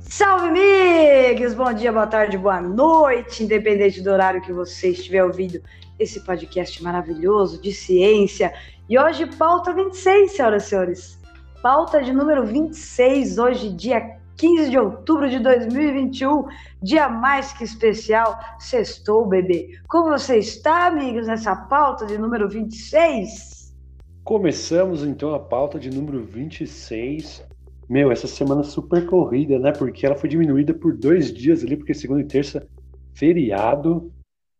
Salve, amigos! Bom dia, boa tarde, boa noite, independente do horário que você estiver ouvindo esse podcast maravilhoso de ciência. E hoje, pauta 26, senhoras e senhores. Pauta de número 26, hoje, dia 15 de outubro de 2021, dia mais que especial, sextou, bebê. Como você está, amigos, nessa pauta de número 26? Começamos então a pauta de número 26. Meu, essa semana super corrida, né? Porque ela foi diminuída por dois dias ali, porque segunda e terça, feriado.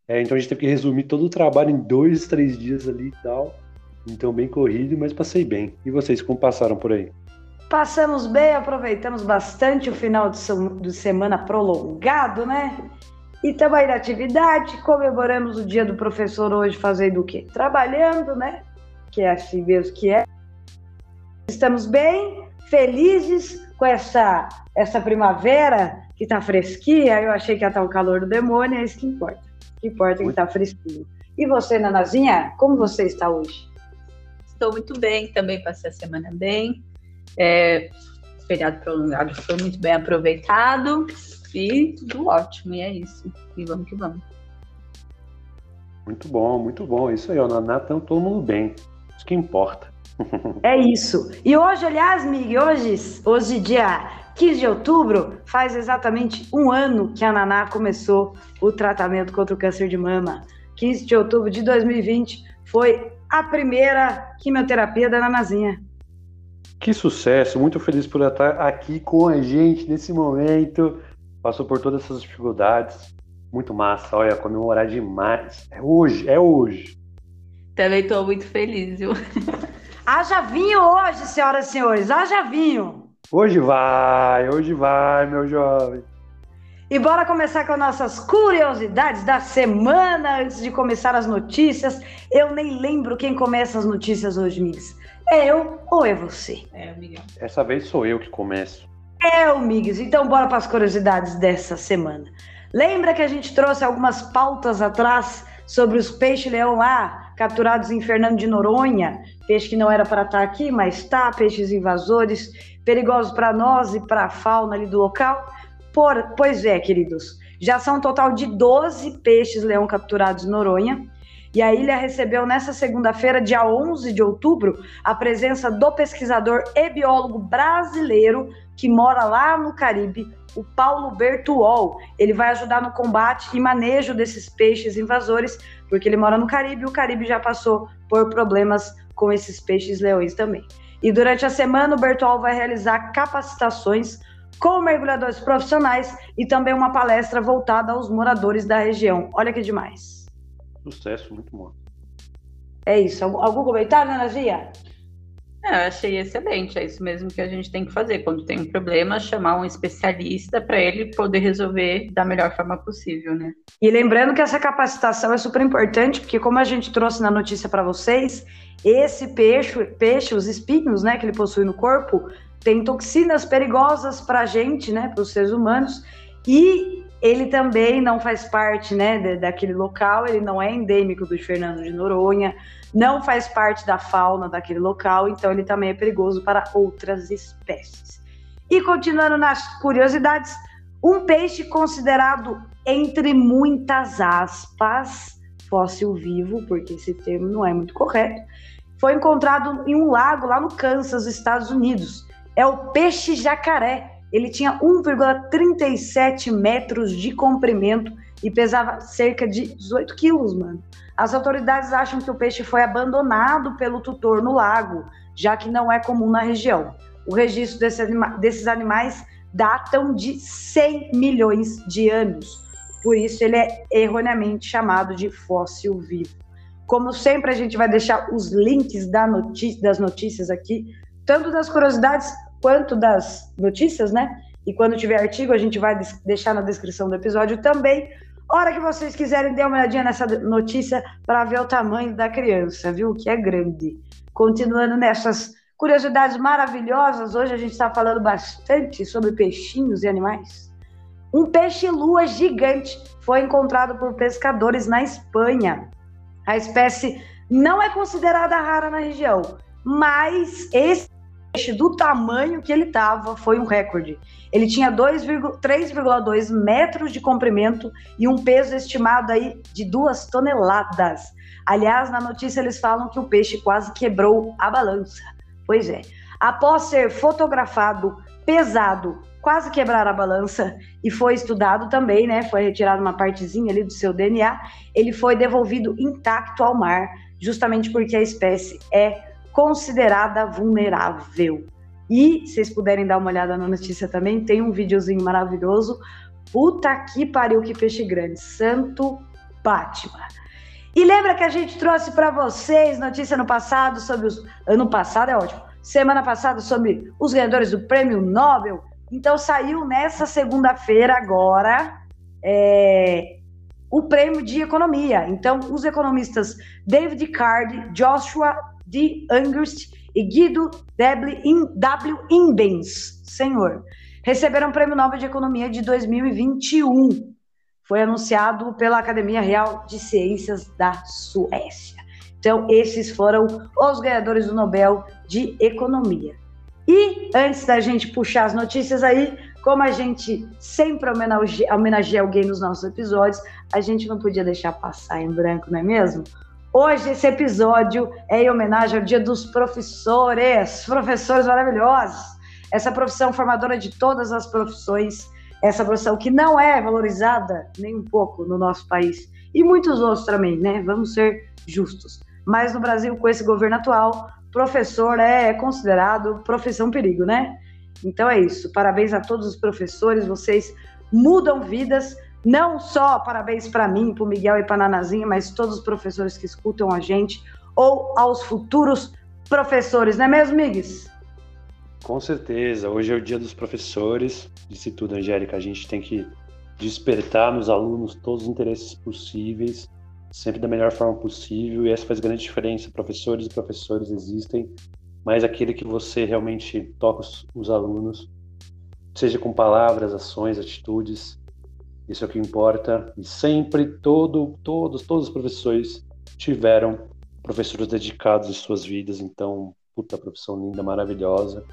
É, então a gente teve que resumir todo o trabalho em dois, três dias ali e tal. Então, bem corrido, mas passei bem. E vocês, como passaram por aí? Passamos bem, aproveitamos bastante o final de, de semana prolongado, né? E aí na atividade, comemoramos o dia do professor hoje fazendo o quê? Trabalhando, né? Que é assim mesmo que é. Estamos bem, felizes com essa, essa primavera que tá fresquinha. Eu achei que ia estar o calor do demônio, é isso que importa. O que importa é que tá fresquinho. E você, Nanazinha, como você está hoje? Estou muito bem, também passei a semana bem. É, feriado prolongado foi muito bem aproveitado e tudo ótimo, e é isso. E vamos que vamos. Muito bom, muito bom. Isso aí, ó, na Naná tá todo mundo bem. Isso que importa. É isso. E hoje, aliás, Mig, hoje, hoje, dia 15 de outubro, faz exatamente um ano que a Naná começou o tratamento contra o câncer de mama. 15 de outubro de 2020 foi a primeira quimioterapia da Nanazinha. Que sucesso, muito feliz por estar aqui com a gente nesse momento. Passou por todas essas dificuldades. Muito massa, olha, comemorar demais. É hoje, é hoje. Também estou muito feliz, viu? Haja vinho hoje, senhoras e senhores, haja vinho. Hoje vai, hoje vai, meu jovem. E bora começar com nossas curiosidades da semana, antes de começar as notícias. Eu nem lembro quem começa as notícias hoje, Migs. É eu ou é você? É, amiga. Essa vez sou eu que começo. É o Migs. Então bora para as curiosidades dessa semana. Lembra que a gente trouxe algumas pautas atrás sobre os peixes-leão lá, capturados em Fernando de Noronha? Peixe que não era para estar aqui, mas está, peixes invasores, perigosos para nós e para a fauna ali do local? Por, pois é, queridos. Já são um total de 12 peixes-leão capturados em Noronha e a ilha recebeu nessa segunda-feira, dia 11 de outubro, a presença do pesquisador e biólogo brasileiro que mora lá no Caribe, o Paulo Bertuol. Ele vai ajudar no combate e manejo desses peixes invasores, porque ele mora no Caribe e o Caribe já passou por problemas com esses peixes leões também. E durante a semana, o Bertuol vai realizar capacitações com mergulhadores profissionais e também uma palestra voltada aos moradores da região. Olha que demais. Sucesso, muito bom. É isso. Algum comentário, Ana Gia? É, eu achei excelente. É isso mesmo que a gente tem que fazer. Quando tem um problema, chamar um especialista para ele poder resolver da melhor forma possível, né? E lembrando que essa capacitação é super importante, porque como a gente trouxe na notícia para vocês, esse peixe, peixe, os espinhos, né, que ele possui no corpo, tem toxinas perigosas para a gente, né, para os seres humanos. E ele também não faz parte né, daquele local, ele não é endêmico do Fernando de Noronha, não faz parte da fauna daquele local, então ele também é perigoso para outras espécies. E continuando nas curiosidades, um peixe considerado, entre muitas aspas, fóssil vivo, porque esse termo não é muito correto, foi encontrado em um lago lá no Kansas, Estados Unidos. É o peixe jacaré ele tinha 1,37 metros de comprimento e pesava cerca de 18 quilos, mano. As autoridades acham que o peixe foi abandonado pelo tutor no lago, já que não é comum na região. O registro desse anima desses animais datam de 100 milhões de anos. Por isso ele é erroneamente chamado de fóssil vivo. Como sempre, a gente vai deixar os links da das notícias aqui, tanto das curiosidades quanto das notícias, né? E quando tiver artigo, a gente vai deixar na descrição do episódio também. Hora que vocês quiserem, dê uma olhadinha nessa notícia para ver o tamanho da criança, viu? Que é grande. Continuando nessas curiosidades maravilhosas, hoje a gente está falando bastante sobre peixinhos e animais. Um peixe-lua gigante foi encontrado por pescadores na Espanha. A espécie não é considerada rara na região, mas esse peixe do tamanho que ele estava foi um recorde. Ele tinha 3,2 metros de comprimento e um peso estimado aí de duas toneladas. Aliás, na notícia eles falam que o peixe quase quebrou a balança. Pois é. Após ser fotografado pesado, quase quebrar a balança e foi estudado também, né? Foi retirada uma partezinha ali do seu DNA. Ele foi devolvido intacto ao mar, justamente porque a espécie é considerada vulnerável. E, se vocês puderem dar uma olhada na notícia também, tem um videozinho maravilhoso. Puta que pariu, que peixe grande. Santo Batman. E lembra que a gente trouxe para vocês notícia no passado sobre os. Ano passado é ótimo. Semana passada sobre os ganhadores do Prêmio Nobel. Então saiu nessa segunda-feira agora é, o prêmio de economia. Então, os economistas David Card, Joshua D. Angust e Guido W. Imbens, senhor, receberam o Prêmio Nobel de Economia de 2021. Foi anunciado pela Academia Real de Ciências da Suécia. Então, esses foram os ganhadores do Nobel de Economia. E antes da gente puxar as notícias aí, como a gente sempre homenageia alguém nos nossos episódios, a gente não podia deixar passar em branco, não é mesmo? Hoje esse episódio é em homenagem ao Dia dos Professores, professores maravilhosos. Essa profissão formadora de todas as profissões, essa profissão que não é valorizada nem um pouco no nosso país e muitos outros também, né? Vamos ser justos. Mas no Brasil, com esse governo atual, professor é considerado profissão perigo, né? Então é isso. Parabéns a todos os professores, vocês mudam vidas não só parabéns para mim, para o Miguel e para a Nanazinha, mas todos os professores que escutam a gente, ou aos futuros professores, não é mesmo, Migues? Com certeza. Hoje é o dia dos professores. Disse tudo, Angélica. A gente tem que despertar nos alunos todos os interesses possíveis, sempre da melhor forma possível, e essa faz grande diferença. Professores e professores existem, mas aquele que você realmente toca os, os alunos, seja com palavras, ações, atitudes, isso é o que importa. E sempre, todo, todos, todos os professores tiveram professores dedicados em suas vidas. Então, puta profissão linda, maravilhosa.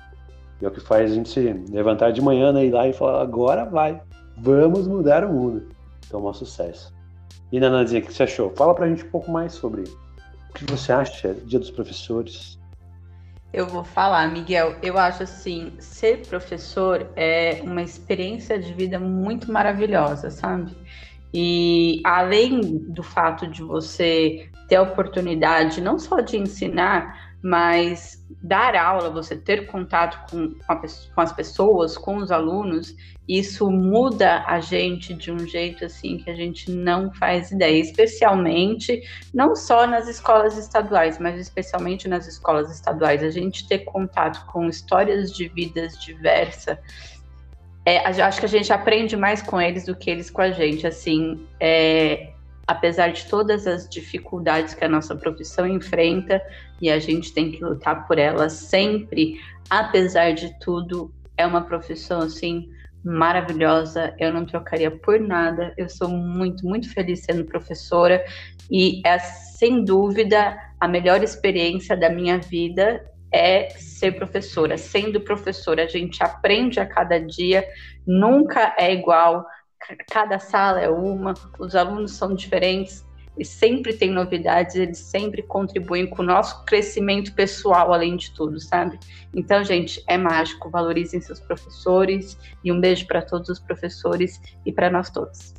E é o que faz a gente se levantar de manhã, né, ir lá e falar: agora vai, vamos mudar o mundo. Então, é um sucesso. E Nananzinha, o que você achou? Fala pra gente um pouco mais sobre o que você acha Dia dos Professores. Eu vou falar, Miguel. Eu acho assim, ser professor é uma experiência de vida muito maravilhosa, sabe? E além do fato de você ter a oportunidade não só de ensinar, mas dar aula, você ter contato com, com, a, com, as pessoas, com os alunos, isso muda a gente de um jeito assim que a gente não faz ideia, especialmente não só nas escolas estaduais, mas especialmente nas escolas estaduais, a gente ter contato com histórias de vidas diversas. É, acho que a gente aprende mais com eles do que eles com a gente. Assim, é, apesar de todas as dificuldades que a nossa profissão enfrenta e a gente tem que lutar por elas sempre, apesar de tudo, é uma profissão assim maravilhosa, eu não trocaria por nada. Eu sou muito, muito feliz sendo professora e é sem dúvida a melhor experiência da minha vida é ser professora. Sendo professora, a gente aprende a cada dia, nunca é igual, cada sala é uma, os alunos são diferentes, e sempre tem novidades, eles sempre contribuem com o nosso crescimento pessoal, além de tudo, sabe? Então, gente, é mágico, valorizem seus professores e um beijo para todos os professores e para nós todos.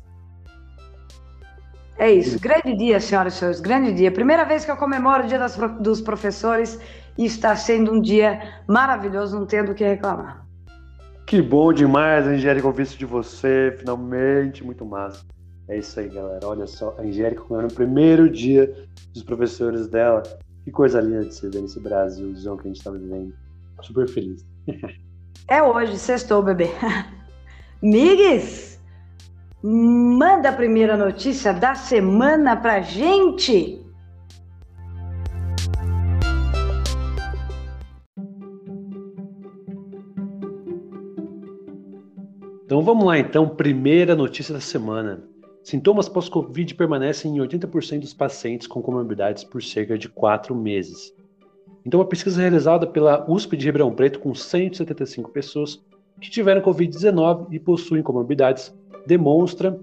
É isso, grande dia, senhoras e senhores, grande dia. Primeira vez que eu comemoro o Dia das, dos Professores e está sendo um dia maravilhoso, não tendo o que reclamar. Que bom demais, Angélica, ouvir isso de você, finalmente, muito massa. É isso aí, galera. Olha só, a Angélica comemorando o primeiro dia dos professores dela. Que coisa linda de se ver nesse Brasilzão que a gente está vivendo. Super feliz. É hoje, sextou, bebê. Migues, manda a primeira notícia da semana pra gente. Então vamos lá então, primeira notícia da semana. Sintomas pós-Covid permanecem em 80% dos pacientes com comorbidades por cerca de quatro meses. Então, uma pesquisa realizada pela USP de Ribeirão Preto com 175 pessoas que tiveram Covid-19 e possuem comorbidades demonstra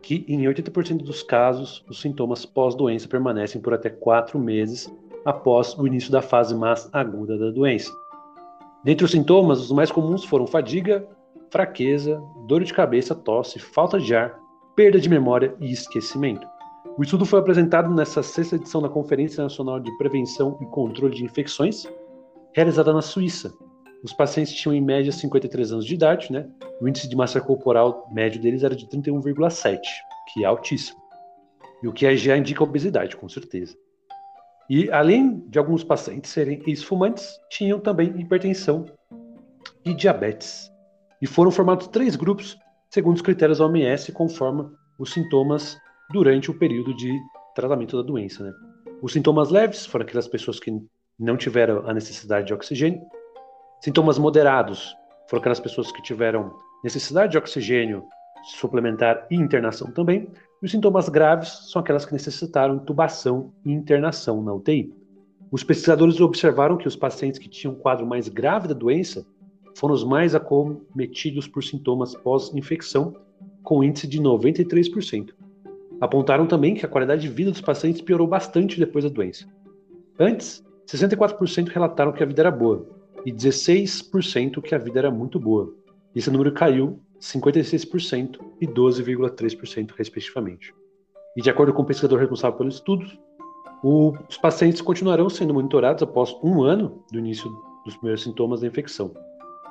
que, em 80% dos casos, os sintomas pós-doença permanecem por até quatro meses após o início da fase mais aguda da doença. Dentre os sintomas, os mais comuns foram fadiga, fraqueza, dor de cabeça, tosse, falta de ar, perda de memória e esquecimento. O estudo foi apresentado nessa sexta edição da Conferência Nacional de Prevenção e Controle de Infecções, realizada na Suíça. Os pacientes tinham em média 53 anos de idade, né? O índice de massa corporal médio deles era de 31,7, que é altíssimo. E o que já indica obesidade, com certeza. E além de alguns pacientes serem ex-fumantes, tinham também hipertensão e diabetes. E foram formados três grupos, segundo os critérios da OMS, conforme os sintomas durante o período de tratamento da doença. Né? Os sintomas leves foram aquelas pessoas que não tiveram a necessidade de oxigênio. Sintomas moderados foram aquelas pessoas que tiveram necessidade de oxigênio suplementar e internação também. E os sintomas graves são aquelas que necessitaram intubação e internação na UTI. Os pesquisadores observaram que os pacientes que tinham um quadro mais grave da doença foram os mais acometidos por sintomas pós-infecção, com índice de 93%. Apontaram também que a qualidade de vida dos pacientes piorou bastante depois da doença. Antes, 64% relataram que a vida era boa e 16% que a vida era muito boa. Esse número caiu 56% e 12,3% respectivamente. E de acordo com o pesquisador responsável pelo estudo, os pacientes continuarão sendo monitorados após um ano do início dos primeiros sintomas da infecção.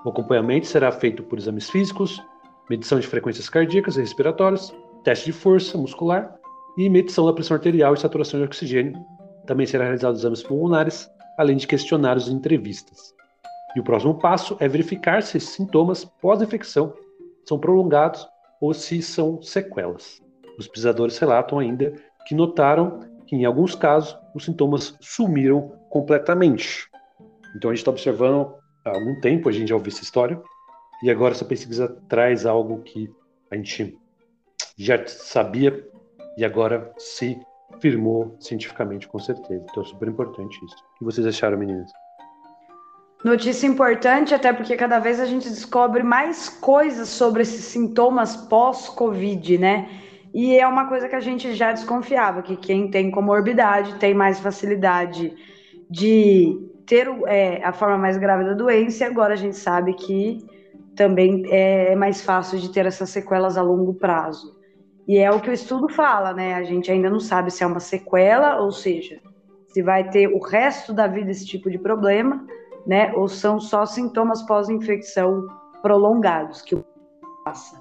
O acompanhamento será feito por exames físicos, medição de frequências cardíacas e respiratórias, teste de força muscular e medição da pressão arterial e saturação de oxigênio. Também será realizado exames pulmonares, além de questionários e entrevistas. E o próximo passo é verificar se esses sintomas pós-infecção são prolongados ou se são sequelas. Os pesquisadores relatam ainda que notaram que, em alguns casos, os sintomas sumiram completamente. Então, a gente está observando há algum tempo a gente já ouviu essa história, e agora essa pesquisa traz algo que a gente já sabia e agora se firmou cientificamente, com certeza. Então é super importante isso. O que vocês acharam, meninas? Notícia importante, até porque cada vez a gente descobre mais coisas sobre esses sintomas pós-Covid, né? E é uma coisa que a gente já desconfiava, que quem tem comorbidade tem mais facilidade de ter é, a forma mais grave da doença, e agora a gente sabe que também é mais fácil de ter essas sequelas a longo prazo. E é o que o estudo fala, né? A gente ainda não sabe se é uma sequela, ou seja, se vai ter o resto da vida esse tipo de problema, né? Ou são só sintomas pós-infecção prolongados que passa,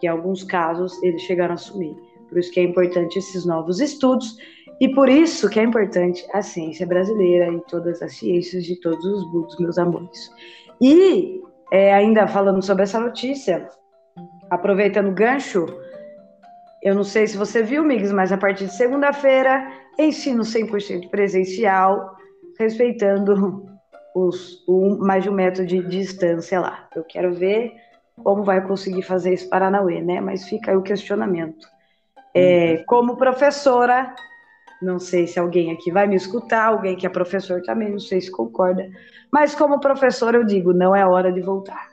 que em alguns casos eles chegaram a assumir. Por isso que é importante esses novos estudos e por isso que é importante a ciência brasileira e todas as ciências de todos os mundos, meus amores. E é, ainda falando sobre essa notícia, aproveitando o gancho, eu não sei se você viu, Migs, mas a partir de segunda-feira, ensino 100% presencial, respeitando os, o, mais de um metro de, distância lá. Eu quero ver como vai conseguir fazer isso para Paranauê, né? Mas fica aí o questionamento. É, uhum. como professora, não sei se alguém aqui vai me escutar, alguém que é professor também, não sei se concorda. Mas como professor, eu digo, não é hora de voltar.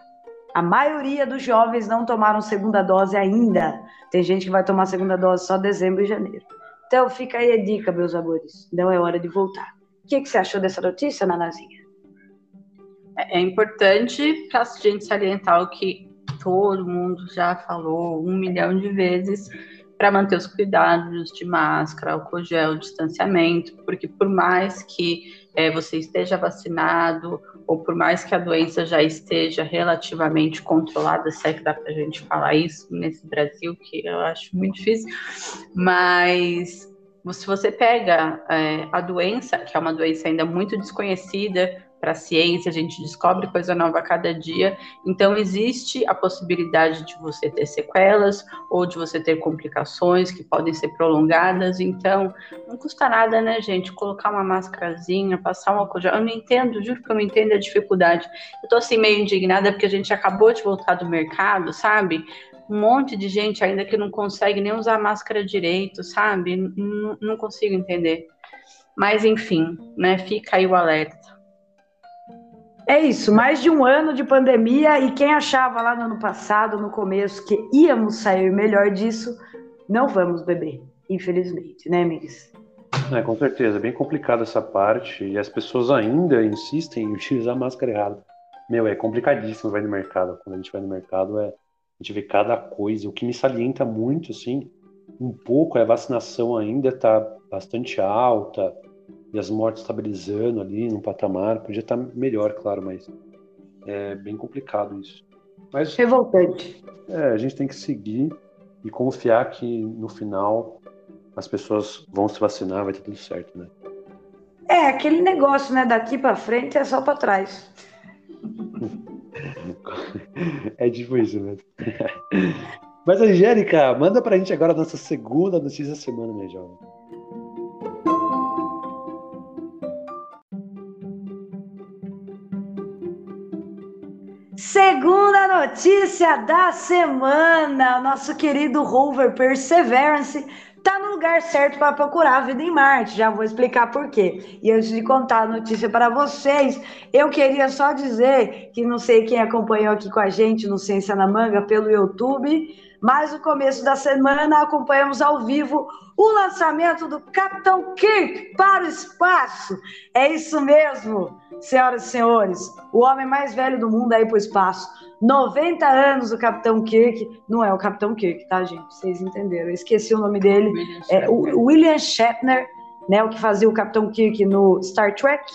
A maioria dos jovens não tomaram segunda dose ainda. Tem gente que vai tomar segunda dose só dezembro e janeiro. Então fica aí a dica, meus amores. Não é hora de voltar. O que, que você achou dessa notícia, Nanazinha? É, é importante para a gente salientar o que todo mundo já falou um milhão de vezes para manter os cuidados de máscara, álcool gel, distanciamento, porque por mais que é, você esteja vacinado ou por mais que a doença já esteja relativamente controlada, se é que dá para a gente falar isso nesse Brasil, que eu acho muito difícil, mas se você pega é, a doença, que é uma doença ainda muito desconhecida, para a ciência, a gente descobre coisa nova a cada dia. Então, existe a possibilidade de você ter sequelas ou de você ter complicações que podem ser prolongadas. Então, não custa nada, né, gente? Colocar uma máscarazinha, passar um álcool gel. Eu não entendo, juro que eu não entendo a dificuldade. Eu tô assim meio indignada porque a gente acabou de voltar do mercado, sabe? um monte de gente ainda que não consegue nem usar máscara direito, sabe? Não, não consigo entender. Mas enfim, né? Fica aí o alerta. É isso, mais de um ano de pandemia e quem achava lá no ano passado, no começo, que íamos sair melhor disso, não vamos beber, infelizmente, né, Miris? É, com certeza, bem complicada essa parte e as pessoas ainda insistem em utilizar máscara errada. Meu, é complicadíssimo vai no mercado. Quando a gente vai no mercado, é, a gente vê cada coisa. O que me salienta muito, assim, um pouco é a vacinação ainda está bastante alta e as mortes estabilizando ali no patamar. Podia estar tá melhor, claro, mas é bem complicado isso. Mas, Revoltante. É, a gente tem que seguir e confiar que no final as pessoas vão se vacinar, vai ter tudo certo, né? É, aquele negócio, né? Daqui para frente é só para trás. é tipo isso mesmo. Mas, Angélica, manda pra gente agora a nossa segunda notícia da semana, minha jovem. Segunda notícia da semana, nosso querido rover Perseverance tá no lugar certo para procurar a vida em Marte. Já vou explicar por quê. E antes de contar a notícia para vocês, eu queria só dizer que não sei quem acompanhou aqui com a gente no Ciência na Manga pelo YouTube, mas no começo da semana acompanhamos ao vivo o lançamento do Capitão Kirk para o espaço. É isso mesmo, senhoras e senhores. O homem mais velho do mundo aí para o espaço 90 anos o Capitão Kirk. Não é o Capitão Kirk, tá, gente? Vocês entenderam. Eu esqueci o nome dele. William é o William Shatner, né? O que fazia o Capitão Kirk no Star Trek,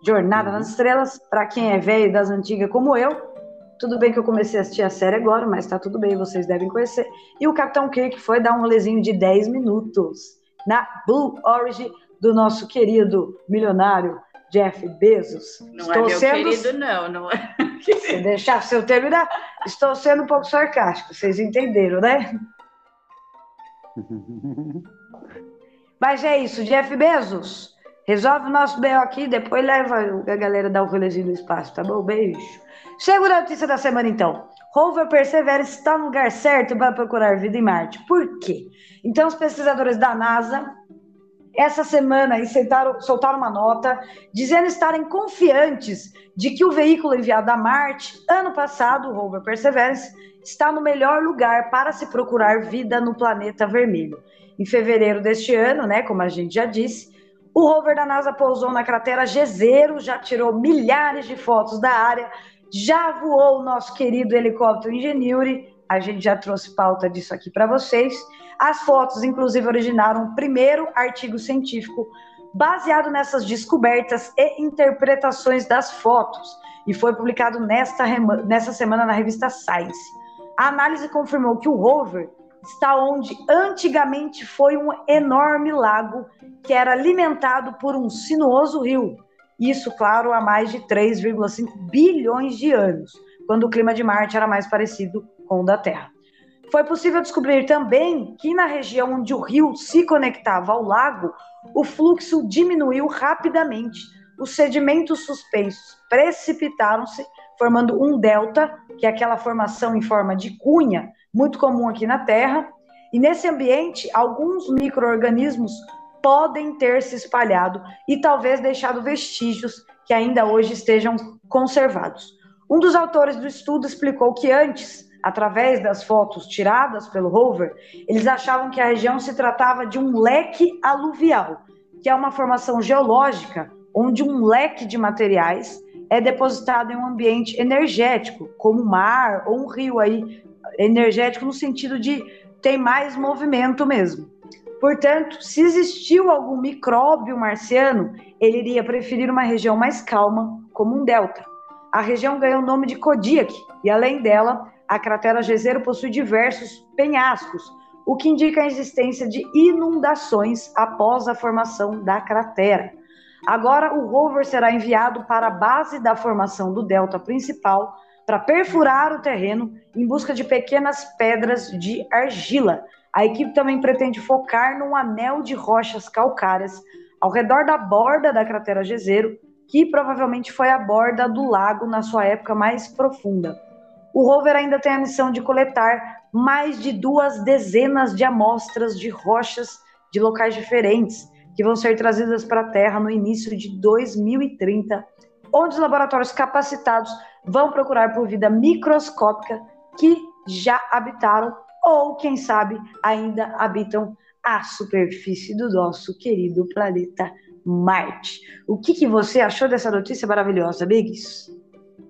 Jornada uhum. nas Estrelas. Para quem é velho das antigas como eu, tudo bem que eu comecei a assistir a série agora, mas tá tudo bem, vocês devem conhecer. E o Capitão Kirk foi dar um rolezinho de 10 minutos na Blue Origin do nosso querido milionário Jeff Bezos. Não é Estou é meu sendo... querido, não, não é. Se deixar se eu terminar, estou sendo um pouco sarcástico, vocês entenderam, né? Mas é isso, Jeff Bezos. Resolve o nosso B.O. aqui, depois leva a galera dar um rolezinho no espaço, tá bom? Beijo. Segunda notícia da semana, então. Rover Perseverance está no lugar certo para procurar vida em Marte. Por quê? Então, os pesquisadores da NASA essa semana soltaram, soltaram uma nota dizendo estarem confiantes de que o veículo enviado a Marte, ano passado, o rover Perseverance, está no melhor lugar para se procurar vida no planeta vermelho. Em fevereiro deste ano, né, como a gente já disse, o rover da NASA pousou na cratera Jezero, já tirou milhares de fotos da área, já voou o nosso querido helicóptero Ingenuity, a gente já trouxe pauta disso aqui para vocês, as fotos, inclusive, originaram o primeiro artigo científico baseado nessas descobertas e interpretações das fotos, e foi publicado nesta, nesta semana na revista Science. A análise confirmou que o rover está onde antigamente foi um enorme lago que era alimentado por um sinuoso rio. Isso, claro, há mais de 3,5 bilhões de anos, quando o clima de Marte era mais parecido com o da Terra. Foi possível descobrir também que na região onde o rio se conectava ao lago, o fluxo diminuiu rapidamente. Os sedimentos suspensos precipitaram-se, formando um delta, que é aquela formação em forma de cunha, muito comum aqui na Terra. E nesse ambiente, alguns micro-organismos podem ter se espalhado e talvez deixado vestígios que ainda hoje estejam conservados. Um dos autores do estudo explicou que antes através das fotos tiradas pelo rover, eles achavam que a região se tratava de um leque aluvial, que é uma formação geológica onde um leque de materiais é depositado em um ambiente energético, como o mar ou um rio aí, energético no sentido de tem mais movimento mesmo. Portanto, se existiu algum micróbio marciano, ele iria preferir uma região mais calma, como um delta. A região ganhou o nome de Kodiak, e além dela, a cratera Jezero possui diversos penhascos, o que indica a existência de inundações após a formação da cratera. Agora, o rover será enviado para a base da formação do delta principal para perfurar o terreno em busca de pequenas pedras de argila. A equipe também pretende focar num anel de rochas calcárias ao redor da borda da cratera Jezero, que provavelmente foi a borda do lago na sua época mais profunda. O rover ainda tem a missão de coletar mais de duas dezenas de amostras de rochas de locais diferentes, que vão ser trazidas para a Terra no início de 2030, onde os laboratórios capacitados vão procurar por vida microscópica que já habitaram ou, quem sabe, ainda habitam a superfície do nosso querido planeta Marte. O que, que você achou dessa notícia maravilhosa, Biggs?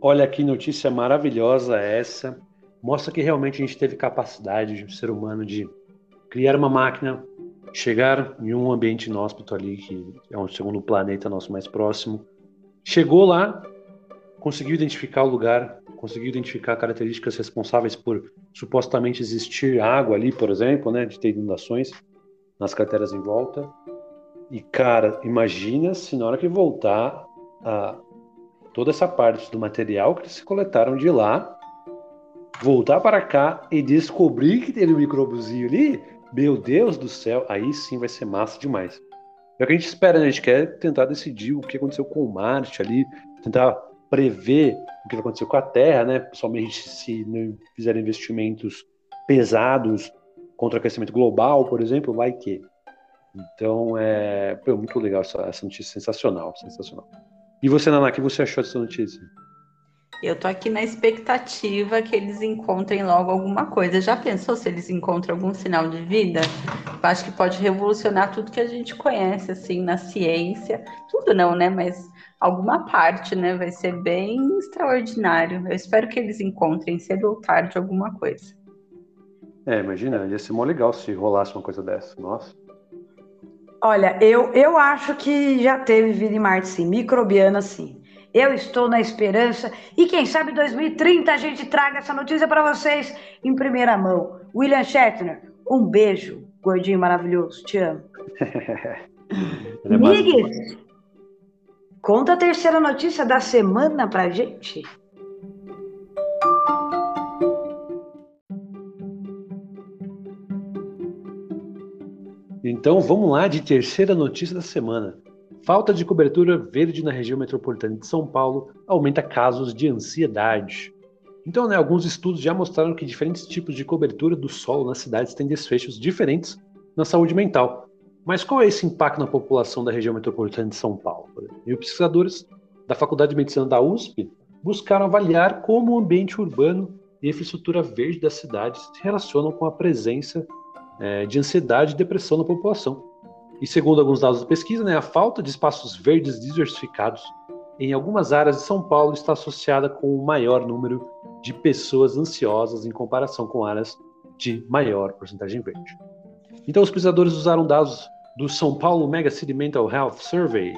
Olha que notícia maravilhosa essa. Mostra que realmente a gente teve capacidade de um ser humano de criar uma máquina, chegar em um ambiente inóspito ali, que é um segundo planeta nosso mais próximo. Chegou lá, conseguiu identificar o lugar, conseguiu identificar características responsáveis por supostamente existir água ali, por exemplo, né, de ter inundações nas crateras em volta. E cara, imagina se na hora que voltar a toda essa parte do material que eles coletaram de lá, voltar para cá e descobrir que teve um microbozinho ali, meu Deus do céu, aí sim vai ser massa demais. É o que a gente espera, né? A gente quer tentar decidir o que aconteceu com Marte ali, tentar prever o que vai acontecer com a Terra, né? Principalmente se não fizerem investimentos pesados contra o aquecimento global, por exemplo, vai que. Então, é muito legal essa, essa notícia, sensacional, sensacional. E você, Naná, o que você achou dessa notícia? Eu tô aqui na expectativa que eles encontrem logo alguma coisa. Já pensou se eles encontram algum sinal de vida? Eu acho que pode revolucionar tudo que a gente conhece, assim, na ciência. Tudo não, né? Mas alguma parte, né? Vai ser bem extraordinário. Eu espero que eles encontrem cedo ou tarde alguma coisa. É, imagina, ia ser mó legal se rolasse uma coisa dessa. Nossa. Olha, eu, eu acho que já teve vida em Marte, sim, microbiana, sim. Eu estou na esperança e quem sabe 2030 a gente traga essa notícia para vocês em primeira mão. William Shatner, um beijo, gordinho maravilhoso, te amo. é Miguel, conta a terceira notícia da semana pra gente. Então vamos lá de terceira notícia da semana. Falta de cobertura verde na região metropolitana de São Paulo aumenta casos de ansiedade. Então, né, alguns estudos já mostraram que diferentes tipos de cobertura do solo nas cidades têm desfechos diferentes na saúde mental. Mas qual é esse impacto na população da região metropolitana de São Paulo? E os pesquisadores da Faculdade de Medicina da USP buscaram avaliar como o ambiente urbano e a infraestrutura verde das cidades se relacionam com a presença é, de ansiedade e depressão na população. E segundo alguns dados da pesquisa, né, a falta de espaços verdes diversificados em algumas áreas de São Paulo está associada com o maior número de pessoas ansiosas em comparação com áreas de maior porcentagem verde. Então, os pesquisadores usaram dados do São Paulo Mega City Mental Health Survey.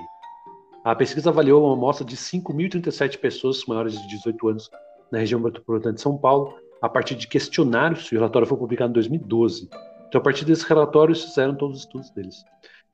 A pesquisa avaliou uma amostra de 5.037 pessoas maiores de 18 anos na região metropolitana de São Paulo, a partir de questionários, o relatório foi publicado em 2012. Então, a partir desses relatórios, fizeram todos os estudos deles.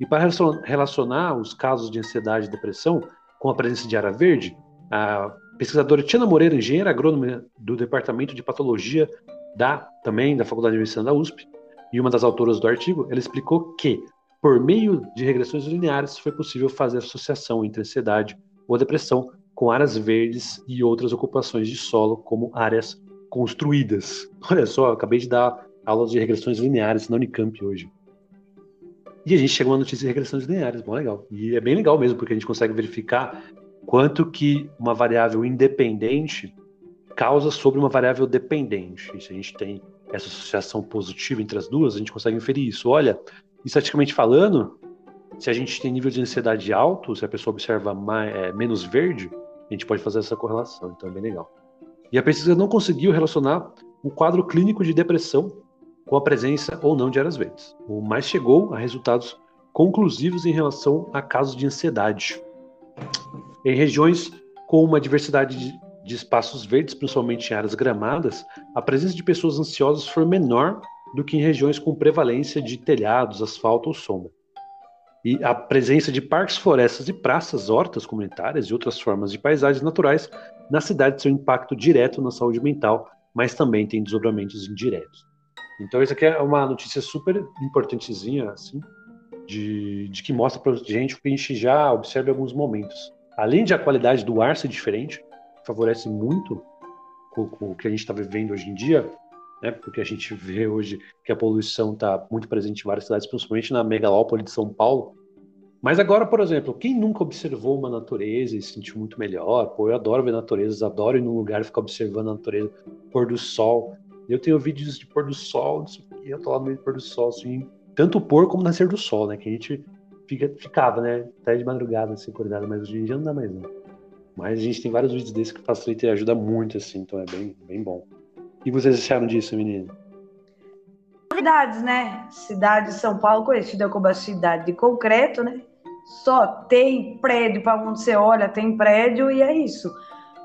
E para relacionar os casos de ansiedade e depressão com a presença de área verde, a pesquisadora Tiana Moreira, engenheira agrônoma do Departamento de Patologia da também da Faculdade de Medicina da USP, e uma das autoras do artigo, ela explicou que, por meio de regressões lineares, foi possível fazer associação entre ansiedade ou depressão com áreas verdes e outras ocupações de solo, como áreas construídas. Olha só, acabei de dar aulas de regressões lineares na Unicamp hoje. E a gente chegou a uma notícia de regressões lineares, bom, legal. E é bem legal mesmo, porque a gente consegue verificar quanto que uma variável independente causa sobre uma variável dependente. E se a gente tem essa associação positiva entre as duas, a gente consegue inferir isso. Olha, estatisticamente falando, se a gente tem nível de ansiedade alto, se a pessoa observa mais, é, menos verde, a gente pode fazer essa correlação, então é bem legal. E a pesquisa não conseguiu relacionar o quadro clínico de depressão com a presença ou não de áreas verdes, mas chegou a resultados conclusivos em relação a casos de ansiedade. Em regiões com uma diversidade de, de espaços verdes, principalmente em áreas gramadas, a presença de pessoas ansiosas foi menor do que em regiões com prevalência de telhados, asfalto ou sombra. E a presença de parques, florestas e praças, hortas comunitárias e outras formas de paisagens naturais na cidade tem um impacto direto na saúde mental, mas também tem desdobramentos indiretos. Então isso aqui é uma notícia super importantezinha, assim, de, de que mostra para gente o que a gente já observa em alguns momentos. Além de a qualidade do ar ser diferente, favorece muito com, com o que a gente está vivendo hoje em dia, né? Porque a gente vê hoje que a poluição está muito presente em várias cidades, principalmente na megalópole de São Paulo. Mas agora, por exemplo, quem nunca observou uma natureza e se sentiu muito melhor? Pô, eu adoro ver naturezas, adoro ir num lugar e ficar observando a natureza, pôr do sol. Eu tenho vídeos de pôr do sol, e eu tô lá no meio do pôr do sol, assim, tanto pôr como nascer do sol, né? Que a gente fica, ficava, né? Até de madrugada, assim, acordado, mas hoje em dia não dá mais, não. Mas a gente tem vários vídeos desses que facilita e ajuda muito, assim, então é bem, bem bom. E vocês acharam disso, menino? Novidades, né? Cidade de São Paulo, conhecida como a cidade de concreto, né? Só tem prédio para onde você olha, tem prédio e é isso.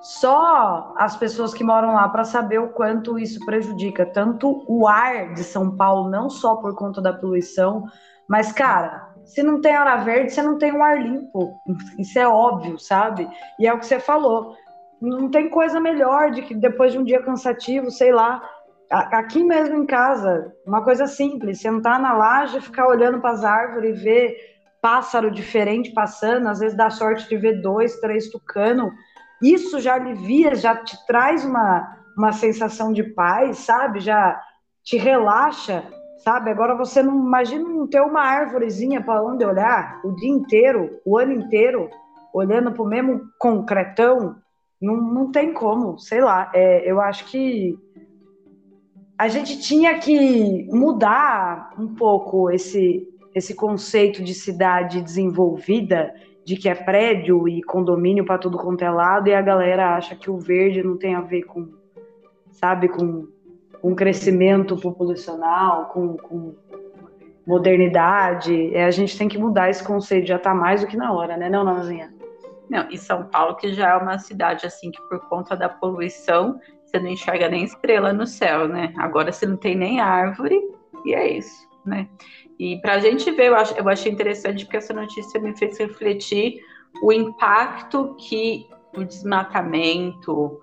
Só as pessoas que moram lá para saber o quanto isso prejudica tanto o ar de São Paulo, não só por conta da poluição, mas cara, se não tem hora verde, você não tem um ar limpo. Isso é óbvio, sabe? E é o que você falou. Não tem coisa melhor de que depois de um dia cansativo, sei lá, aqui mesmo em casa, uma coisa simples, sentar na laje, ficar olhando para as árvores e ver pássaro diferente passando, às vezes dá sorte de ver dois, três tucano. Isso já alivia, já te traz uma, uma sensação de paz, sabe? Já te relaxa, sabe? Agora você não imagina não ter uma árvorezinha para onde olhar o dia inteiro, o ano inteiro, olhando para o mesmo concretão. Não, não tem como, sei lá. É, eu acho que a gente tinha que mudar um pouco esse, esse conceito de cidade desenvolvida, de que é prédio e condomínio para tudo quanto é lado, e a galera acha que o verde não tem a ver com, sabe, com, com crescimento populacional, com, com modernidade. É, a gente tem que mudar esse conceito, já está mais do que na hora, né, não, Nanzinha? Não, e São Paulo, que já é uma cidade assim que por conta da poluição, você não enxerga nem estrela no céu, né? Agora você não tem nem árvore, e é isso, né? E para a gente ver, eu, acho, eu achei interessante porque essa notícia me fez refletir o impacto que o desmatamento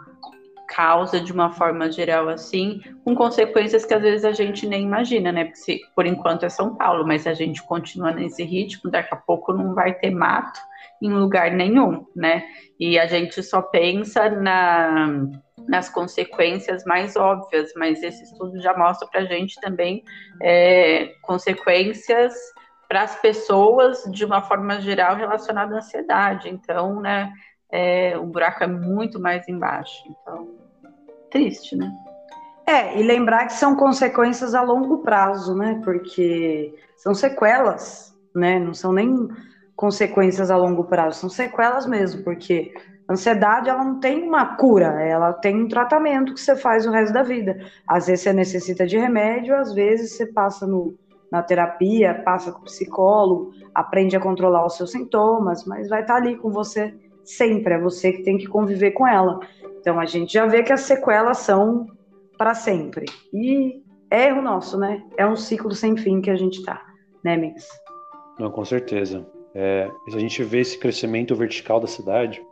causa de uma forma geral assim, com consequências que às vezes a gente nem imagina, né? Porque se, por enquanto é São Paulo, mas a gente continua nesse ritmo, daqui a pouco não vai ter mato em lugar nenhum, né? E a gente só pensa na nas consequências mais óbvias, mas esse estudo já mostra para a gente também é, consequências para as pessoas de uma forma geral relacionada à ansiedade. Então, né, é, o buraco é muito mais embaixo. Então, triste, né? É, e lembrar que são consequências a longo prazo, né? Porque são sequelas, né? Não são nem consequências a longo prazo, são sequelas mesmo, porque ansiedade ela não tem uma cura, ela tem um tratamento que você faz o resto da vida. Às vezes você necessita de remédio, às vezes você passa no, na terapia, passa com o psicólogo, aprende a controlar os seus sintomas, mas vai estar ali com você sempre, é você que tem que conviver com ela. Então a gente já vê que as sequelas são para sempre. E é erro nosso, né? É um ciclo sem fim que a gente tá, né, Mix? Não, com certeza. É, a gente vê esse crescimento vertical da cidade,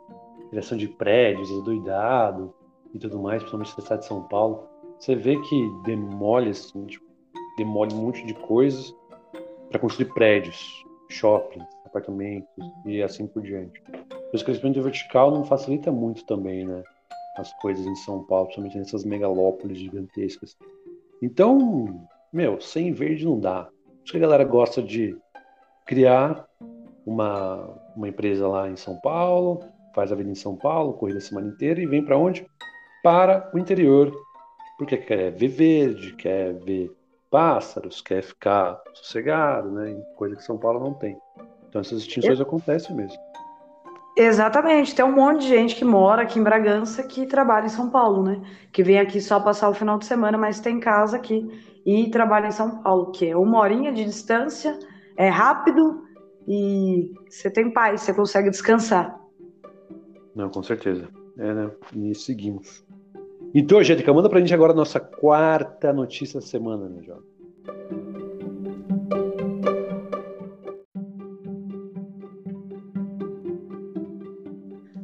criação de prédios, doidado e tudo mais, principalmente na cidade de São Paulo, você vê que demole, assim, tipo, demole um monte de coisas para construir prédios, shoppings, apartamentos e assim por diante. O crescimento vertical não facilita muito também, né? As coisas em São Paulo, principalmente nessas megalópolis gigantescas. Então, meu, sem verde não dá. Acho que a galera gosta de criar uma, uma empresa lá em São Paulo, faz a vida em São Paulo, corrida a semana inteira e vem para onde? Para o interior, porque quer ver verde, quer ver pássaros, quer ficar sossegado, né? Coisa que São Paulo não tem. Então essas extinções Eu... acontecem mesmo. Exatamente, tem um monte de gente que mora aqui em Bragança que trabalha em São Paulo, né? Que vem aqui só passar o final de semana, mas tem casa aqui e trabalha em São Paulo, que é uma horinha de distância, é rápido e você tem paz, você consegue descansar. Não, com certeza. É, né? E seguimos. Então, Jéssica, manda pra gente agora a nossa quarta notícia da semana, né, Jó?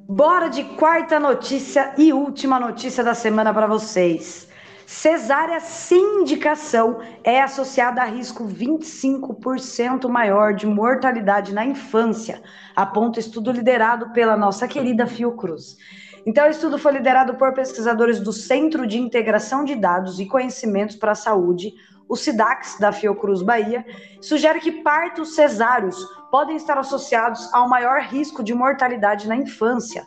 Bora de quarta notícia e última notícia da semana para vocês. Cesárea sem indicação é associada a risco 25% maior de mortalidade na infância, aponta estudo liderado pela nossa querida Fiocruz. Então, o estudo foi liderado por pesquisadores do Centro de Integração de Dados e Conhecimentos para a Saúde, o SIDAX, da Fiocruz Bahia, sugere que partos cesáreos podem estar associados ao maior risco de mortalidade na infância.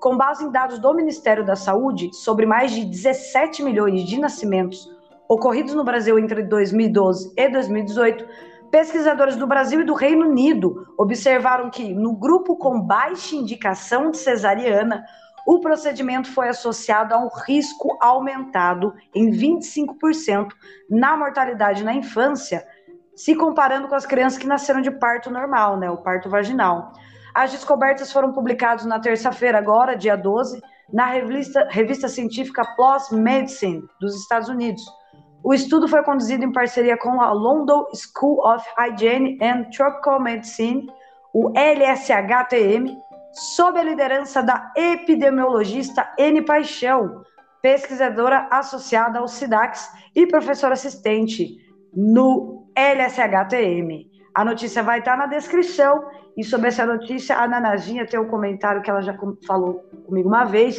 Com base em dados do Ministério da Saúde sobre mais de 17 milhões de nascimentos ocorridos no Brasil entre 2012 e 2018, pesquisadores do Brasil e do Reino Unido observaram que, no grupo com baixa indicação de cesariana, o procedimento foi associado a um risco aumentado em 25% na mortalidade na infância, se comparando com as crianças que nasceram de parto normal, né, o parto vaginal. As descobertas foram publicadas na terça-feira, agora, dia 12, na revista, revista científica PLOS Medicine, dos Estados Unidos. O estudo foi conduzido em parceria com a London School of Hygiene and Tropical Medicine, o LSHTM, sob a liderança da epidemiologista N. Paixão, pesquisadora associada ao SIDAX e professora assistente no LSHTM. A notícia vai estar na descrição e sobre essa notícia a Nanazinha tem um comentário que ela já falou comigo uma vez,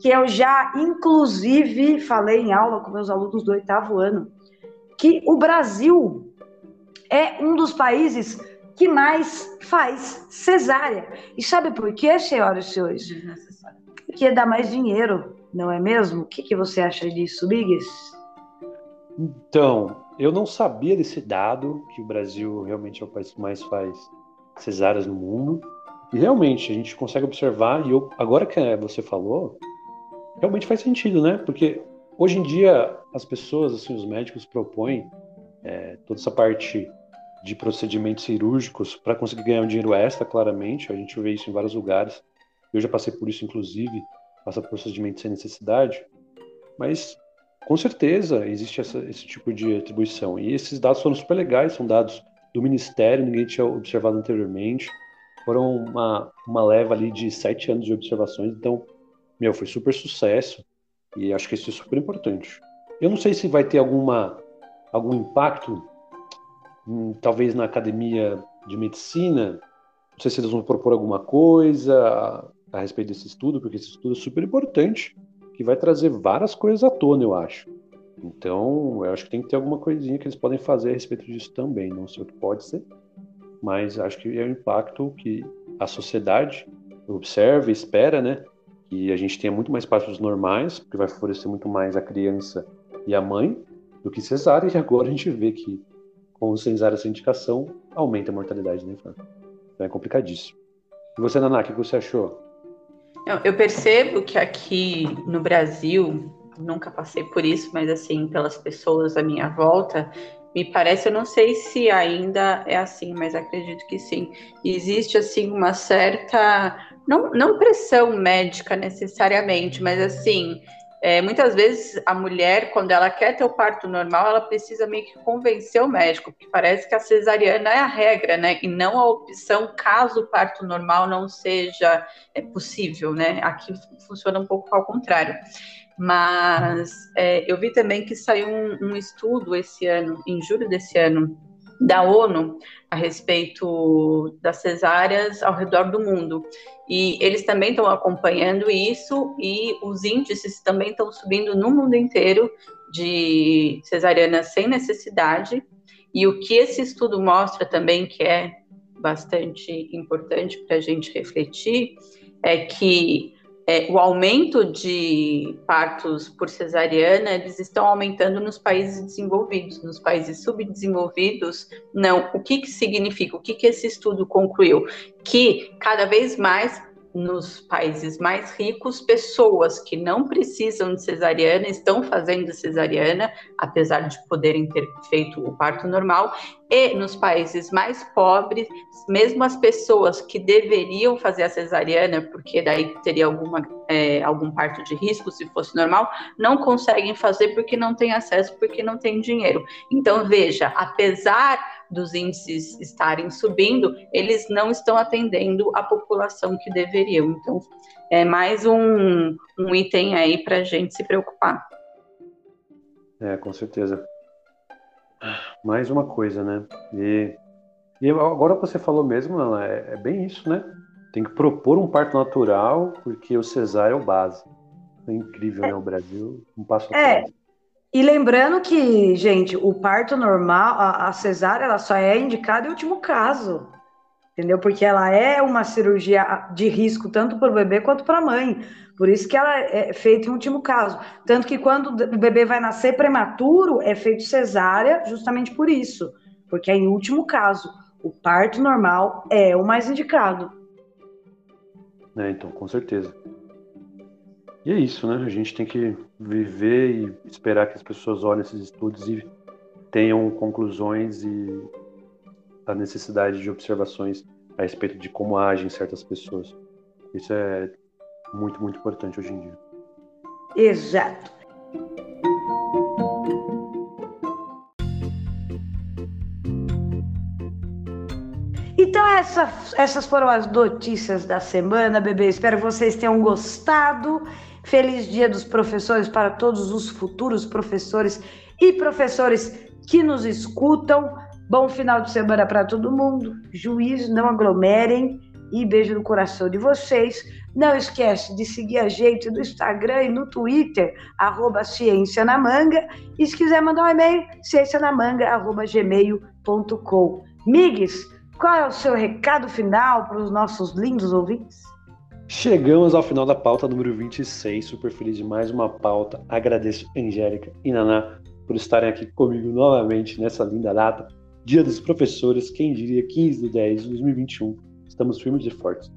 que eu já inclusive falei em aula com meus alunos do oitavo ano, que o Brasil é um dos países que mais faz cesárea. E sabe por quê, senhoras e senhores? Porque dá mais dinheiro, não é mesmo? O que, que você acha disso, Biggs? Então, eu não sabia desse dado, que o Brasil realmente é o país que mais faz cesáreas no mundo. E realmente, a gente consegue observar, e eu, agora que você falou, realmente faz sentido, né? Porque hoje em dia, as pessoas, assim, os médicos propõem é, toda essa parte de procedimentos cirúrgicos para conseguir ganhar um dinheiro extra, claramente. A gente vê isso em vários lugares. Eu já passei por isso, inclusive, passar por procedimentos sem necessidade. Mas, com certeza, existe essa, esse tipo de atribuição. E esses dados foram super legais, são dados do Ministério, ninguém tinha observado anteriormente. Foram uma, uma leva ali de sete anos de observações, então, meu, foi super sucesso. E acho que isso é super importante. Eu não sei se vai ter alguma, algum impacto Hum, talvez na academia de medicina, não sei se eles vão propor alguma coisa a, a respeito desse estudo, porque esse estudo é super importante, que vai trazer várias coisas à tona, eu acho. Então, eu acho que tem que ter alguma coisinha que eles podem fazer a respeito disso também. Não sei o que pode ser, mas acho que é o impacto que a sociedade observa e espera, né? Que a gente tenha muito mais partos normais, porque vai favorecer muito mais a criança e a mãe do que cesárea. E agora a gente vê que com o cesárea essa indicação, aumenta a mortalidade da infância. Então é complicadíssimo. E você, Naná, o que você achou? Eu percebo que aqui no Brasil, nunca passei por isso, mas assim, pelas pessoas à minha volta, me parece, eu não sei se ainda é assim, mas acredito que sim. Existe assim uma certa não, não pressão médica necessariamente, mas assim, é, muitas vezes a mulher, quando ela quer ter o parto normal, ela precisa meio que convencer o médico, porque parece que a cesariana é a regra, né? E não a opção caso o parto normal não seja é, possível, né? Aqui funciona um pouco ao contrário. Mas é, eu vi também que saiu um, um estudo esse ano, em julho desse ano, da ONU a respeito das cesáreas ao redor do mundo. E eles também estão acompanhando isso e os índices também estão subindo no mundo inteiro de cesarianas sem necessidade. E o que esse estudo mostra também, que é bastante importante para a gente refletir, é que é, o aumento de partos por cesariana, eles estão aumentando nos países desenvolvidos. Nos países subdesenvolvidos, não. O que, que significa? O que, que esse estudo concluiu? Que cada vez mais nos países mais ricos, pessoas que não precisam de cesariana estão fazendo cesariana, apesar de poderem ter feito o parto normal, e nos países mais pobres, mesmo as pessoas que deveriam fazer a cesariana, porque daí teria alguma, é, algum parto de risco se fosse normal, não conseguem fazer porque não têm acesso, porque não têm dinheiro. Então, veja, apesar dos índices estarem subindo, eles não estão atendendo a população que deveriam. Então, é mais um, um item aí para a gente se preocupar. É, com certeza. Mais uma coisa, né? E, e agora você falou mesmo, é, é bem isso, né? tem que propor um parto natural, porque o cesárea é o base. É incrível, é. né? O Brasil, um passo é. atrás. E lembrando que, gente, o parto normal, a, a cesárea, ela só é indicada em último caso. Entendeu? Porque ela é uma cirurgia de risco tanto para o bebê quanto para a mãe. Por isso que ela é feita em último caso. Tanto que quando o bebê vai nascer prematuro, é feito cesárea justamente por isso. Porque é em último caso. O parto normal é o mais indicado. É, então, com certeza. E é isso, né? A gente tem que viver e esperar que as pessoas olhem esses estudos e tenham conclusões e a necessidade de observações a respeito de como agem certas pessoas. Isso é muito, muito importante hoje em dia. Exato. Então, essa, essas foram as notícias da semana, bebê. Espero que vocês tenham gostado. Feliz Dia dos Professores para todos os futuros professores e professores que nos escutam. Bom final de semana para todo mundo. Juízo, não aglomerem e beijo no coração de vocês. Não esquece de seguir a gente no Instagram e no Twitter, arroba Ciência na Manga. E se quiser mandar um e-mail, ciencianamanga.gmail.com. Migues, qual é o seu recado final para os nossos lindos ouvintes? Chegamos ao final da pauta número 26. Super feliz de mais uma pauta. Agradeço Angélica e Naná por estarem aqui comigo novamente nessa linda data. Dia dos Professores, quem diria 15 de 10 de 2021. Estamos firmes e fortes.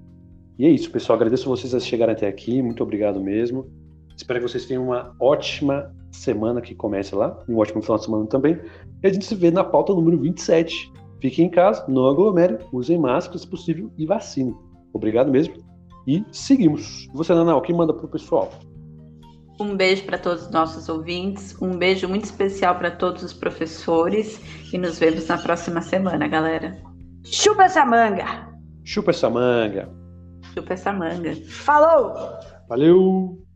E é isso, pessoal. Agradeço vocês a chegarem até aqui. Muito obrigado mesmo. Espero que vocês tenham uma ótima semana que começa lá. Um ótimo final de semana também. E a gente se vê na pauta número 27. Fiquem em casa, não aglomere, usem máscara se possível e vacine. Obrigado mesmo. E seguimos. Você, Naná, o que manda pro pessoal? Um beijo para todos os nossos ouvintes, um beijo muito especial para todos os professores e nos vemos na próxima semana, galera. Chupa essa manga! Chupa essa manga! Chupa essa manga. Falou! Valeu!